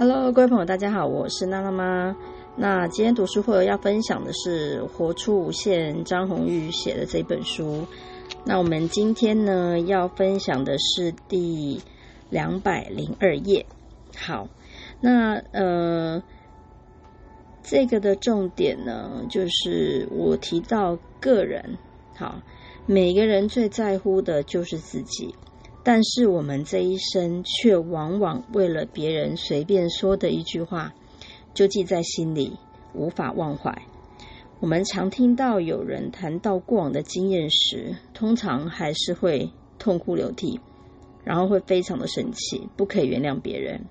Hello，各位朋友，大家好，我是娜娜妈。那今天读书会要分享的是《活出无限》张红玉写的这本书。那我们今天呢要分享的是第两百零二页。好，那呃，这个的重点呢，就是我提到个人。好，每个人最在乎的就是自己。但是我们这一生却往往为了别人随便说的一句话，就记在心里，无法忘怀。我们常听到有人谈到过往的经验时，通常还是会痛哭流涕，然后会非常的生气，不可以原谅别人。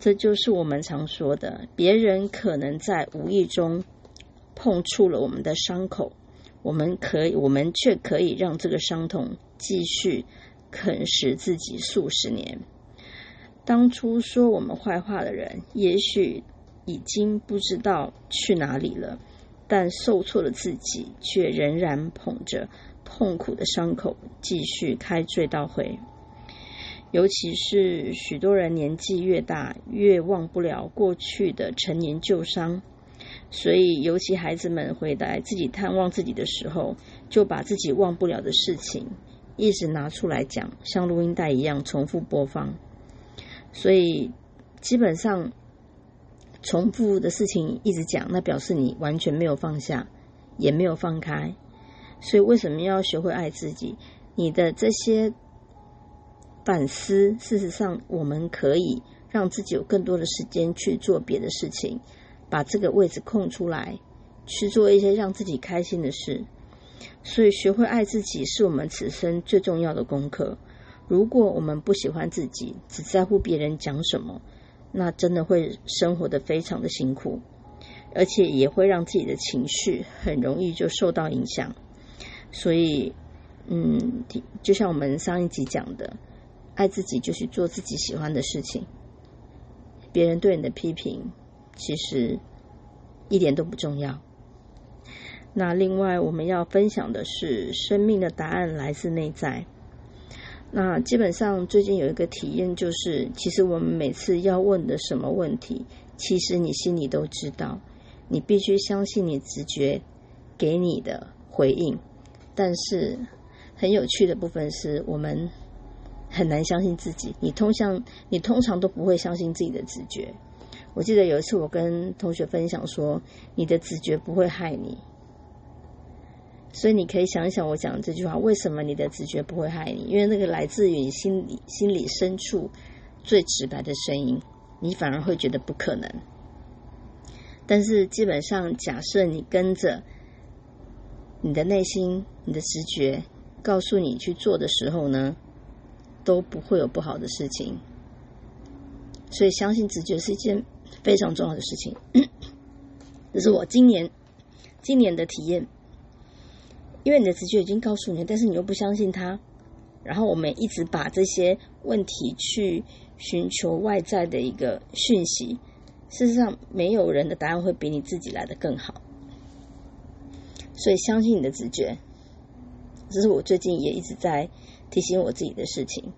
这就是我们常说的，别人可能在无意中碰触了我们的伤口，我们可以，我们却可以让这个伤痛继续。啃食自己数十年。当初说我们坏话的人，也许已经不知道去哪里了，但受挫的自己却仍然捧着痛苦的伤口，继续开追悼会。尤其是许多人年纪越大，越忘不了过去的陈年旧伤，所以尤其孩子们回来自己探望自己的时候，就把自己忘不了的事情。一直拿出来讲，像录音带一样重复播放，所以基本上重复的事情一直讲，那表示你完全没有放下，也没有放开。所以为什么要学会爱自己？你的这些反思，事实上我们可以让自己有更多的时间去做别的事情，把这个位置空出来，去做一些让自己开心的事。所以，学会爱自己是我们此生最重要的功课。如果我们不喜欢自己，只在乎别人讲什么，那真的会生活的非常的辛苦，而且也会让自己的情绪很容易就受到影响。所以，嗯，就像我们上一集讲的，爱自己就是做自己喜欢的事情。别人对你的批评，其实一点都不重要。那另外我们要分享的是，生命的答案来自内在。那基本上最近有一个体验，就是其实我们每次要问的什么问题，其实你心里都知道，你必须相信你直觉给你的回应。但是很有趣的部分是我们很难相信自己，你通向你通常都不会相信自己的直觉。我记得有一次我跟同学分享说，你的直觉不会害你。所以你可以想一想我讲的这句话，为什么你的直觉不会害你？因为那个来自于你心里心里深处最直白的声音，你反而会觉得不可能。但是基本上，假设你跟着你的内心、你的直觉告诉你去做的时候呢，都不会有不好的事情。所以，相信直觉是一件非常重要的事情。这是我今年今年的体验。因为你的直觉已经告诉你，但是你又不相信他，然后我们一直把这些问题去寻求外在的一个讯息。事实上，没有人的答案会比你自己来的更好。所以，相信你的直觉，这是我最近也一直在提醒我自己的事情。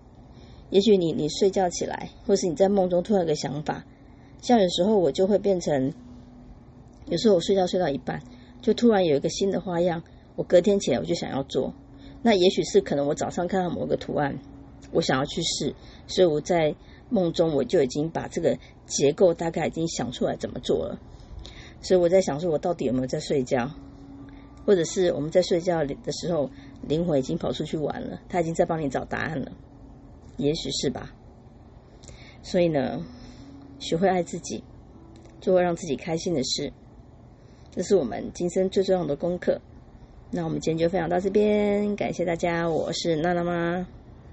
也许你你睡觉起来，或是你在梦中突然有个想法，像有时候我就会变成，有时候我睡觉睡到一半，就突然有一个新的花样。我隔天起来我就想要做，那也许是可能我早上看到某个图案，我想要去试，所以我在梦中我就已经把这个结构大概已经想出来怎么做了。所以我在想说，我到底有没有在睡觉，或者是我们在睡觉的时候，灵魂已经跑出去玩了，他已经在帮你找答案了，也许是吧。所以呢，学会爱自己，就会让自己开心的事，这是我们今生最重要的功课。那我们今天就分享到这边，感谢大家，我是娜娜妈。